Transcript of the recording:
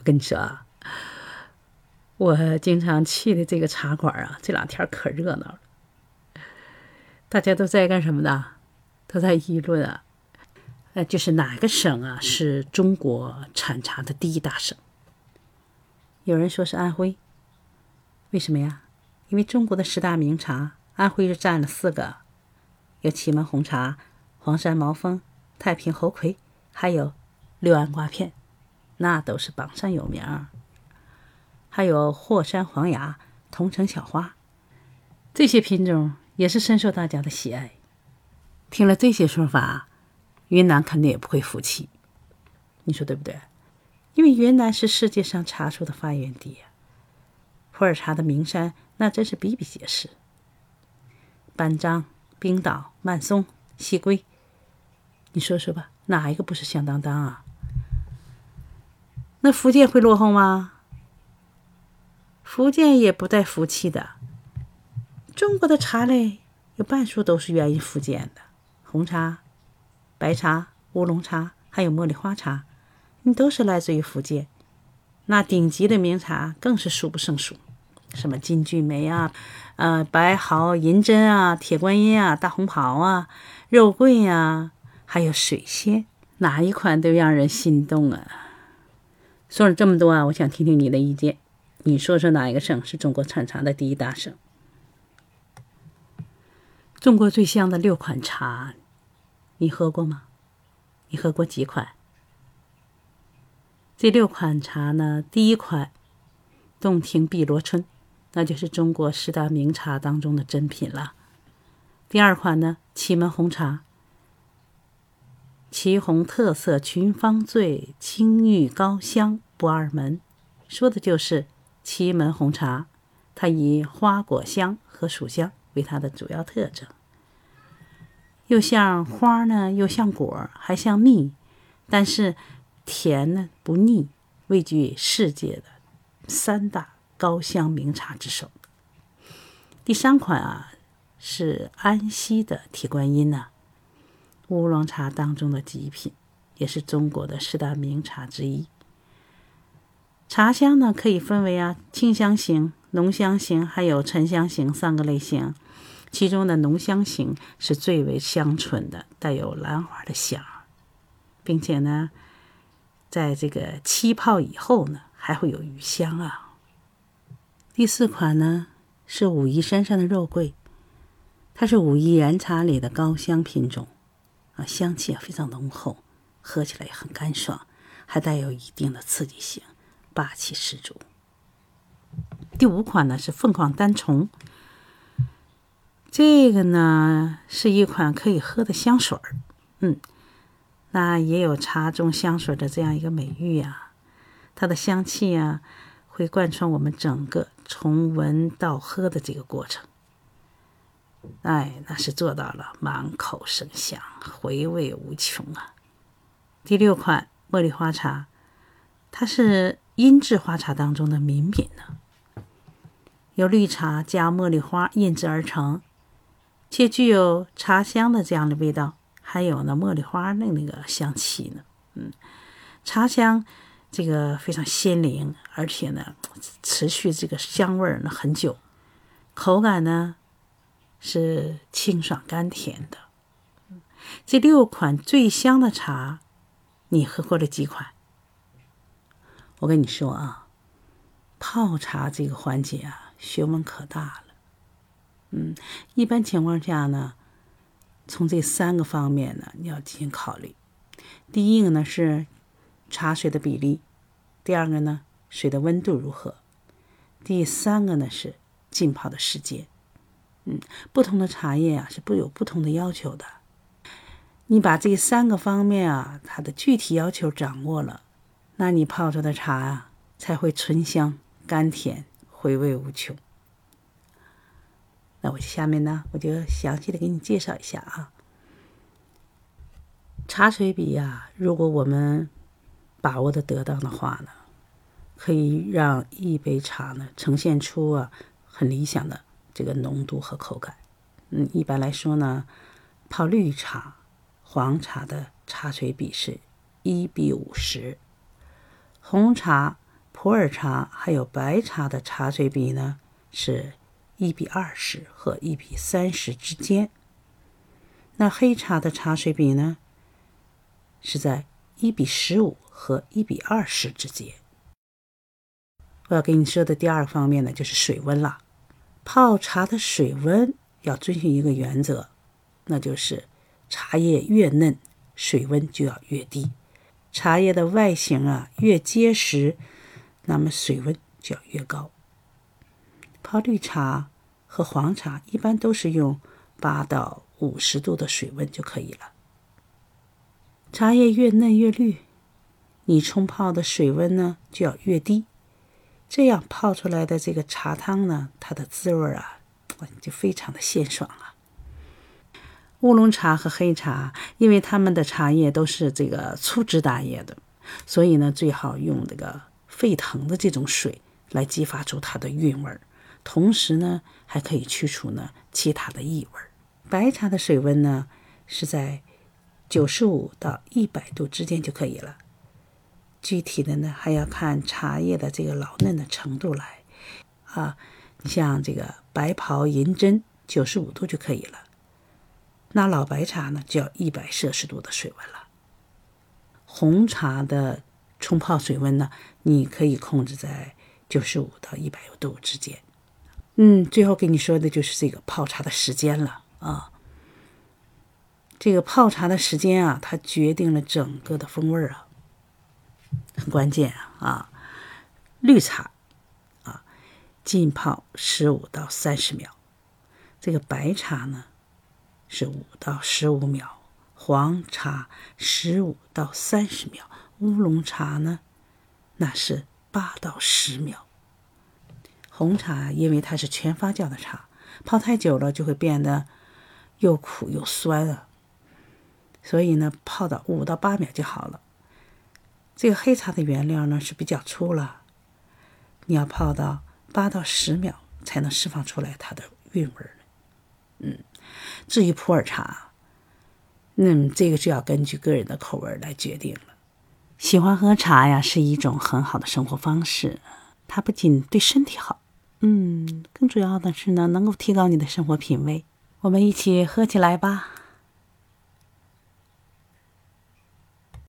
我跟你说啊，我经常去的这个茶馆啊，这两天可热闹了。大家都在干什么呢？都在议论啊，呃，就是哪个省啊是中国产茶的第一大省？有人说是安徽，为什么呀？因为中国的十大名茶，安徽是占了四个，有祁门红茶、黄山毛峰、太平猴魁，还有六安瓜片，那都是榜上有名。还有霍山黄芽、桐城小花，这些品种也是深受大家的喜爱。听了这些说法，云南肯定也不会服气，你说对不对？因为云南是世界上茶树的发源地呀，普洱茶的名山那真是比比皆是。班章、冰岛、曼松、西归，你说说吧，哪一个不是响当当啊？那福建会落后吗？福建也不带福气的。中国的茶类有半数都是源于福建的，红茶、白茶、乌龙茶，还有茉莉花茶，你都是来自于福建。那顶级的名茶更是数不胜数，什么金骏眉啊、呃白毫、银针啊、铁观音啊、大红袍啊、肉桂呀，还有水仙，哪一款都让人心动啊！说了这么多啊，我想听听你的意见。你说说哪一个省是中国产茶的第一大省？中国最香的六款茶，你喝过吗？你喝过几款？这六款茶呢，第一款洞庭碧螺春，那就是中国十大名茶当中的珍品了。第二款呢，祁门红茶，祁红特色群芳醉，清玉高香不二门，说的就是祁门红茶，它以花果香和薯香。为它的主要特征，又像花呢，又像果，还像蜜，但是甜呢不腻，位居世界的三大高香名茶之首。第三款啊是安溪的铁观音呢，乌龙茶当中的极品，也是中国的十大名茶之一。茶香呢可以分为啊清香型。浓香型还有沉香型三个类型，其中的浓香型是最为香醇的，带有兰花的香，并且呢，在这个沏泡以后呢，还会有余香啊。第四款呢是武夷山上的肉桂，它是武夷岩茶里的高香品种，香气啊非常浓厚，喝起来也很干爽，还带有一定的刺激性，霸气十足。第五款呢是凤凰单丛，这个呢是一款可以喝的香水儿，嗯，那也有茶中香水的这样一个美誉呀。它的香气啊，会贯穿我们整个从闻到喝的这个过程，哎，那是做到了满口生香，回味无穷啊。第六款茉莉花茶，它是音质花茶当中的名品呢。由绿茶加茉莉花印制而成，且具有茶香的这样的味道，还有呢茉莉花的那个香气呢。嗯，茶香这个非常鲜灵，而且呢持续这个香味儿呢很久，口感呢是清爽甘甜的。这六款最香的茶，你喝过了几款？我跟你说啊，泡茶这个环节啊。学问可大了，嗯，一般情况下呢，从这三个方面呢，你要进行考虑。第一个呢是茶水的比例，第二个呢水的温度如何，第三个呢是浸泡的时间。嗯，不同的茶叶啊是不有不同的要求的。你把这三个方面啊，它的具体要求掌握了，那你泡出的茶啊才会醇香甘甜。回味无穷。那我下面呢，我就详细的给你介绍一下啊。茶水比呀，如果我们把握的得当的话呢，可以让一杯茶呢呈现出啊很理想的这个浓度和口感。嗯，一般来说呢，泡绿茶、黄茶的茶水比是一比五十，红茶普洱茶还有白茶的茶水比呢是一比二十和一比三十之间。那黑茶的茶水比呢是在一比十五和一比二十之间。我要跟你说的第二个方面呢，就是水温了。泡茶的水温要遵循一个原则，那就是茶叶越嫩，水温就要越低。茶叶的外形啊越结实，那么水温就要越高。泡绿茶和黄茶一般都是用八到五十度的水温就可以了。茶叶越嫩越绿，你冲泡的水温呢就要越低。这样泡出来的这个茶汤呢，它的滋味啊，就非常的鲜爽啊。乌龙茶和黑茶，因为它们的茶叶都是这个粗枝大叶的，所以呢，最好用这个沸腾的这种水来激发出它的韵味儿，同时呢，还可以去除呢其他的异味儿。白茶的水温呢是在九十五到一百度之间就可以了。具体的呢，还要看茶叶的这个老嫩的程度来，啊，你像这个白袍银针九十五度就可以了，那老白茶呢就要一百摄氏度的水温了。红茶的冲泡水温呢，你可以控制在九十五到一百度之间。嗯，最后跟你说的就是这个泡茶的时间了啊，这个泡茶的时间啊，它决定了整个的风味啊。很关键啊！绿茶啊，浸泡十五到三十秒；这个白茶呢是五到十五秒，黄茶十五到三十秒，乌龙茶呢那是八到十秒。红茶因为它是全发酵的茶，泡太久了就会变得又苦又酸啊，所以呢泡到五到八秒就好了。这个黑茶的原料呢是比较粗了，你要泡到八到十秒才能释放出来它的韵味儿。嗯，至于普洱茶，那这个就要根据个人的口味来决定了。喜欢喝茶呀，是一种很好的生活方式，它不仅对身体好，嗯，更主要的是呢，能够提高你的生活品味。我们一起喝起来吧。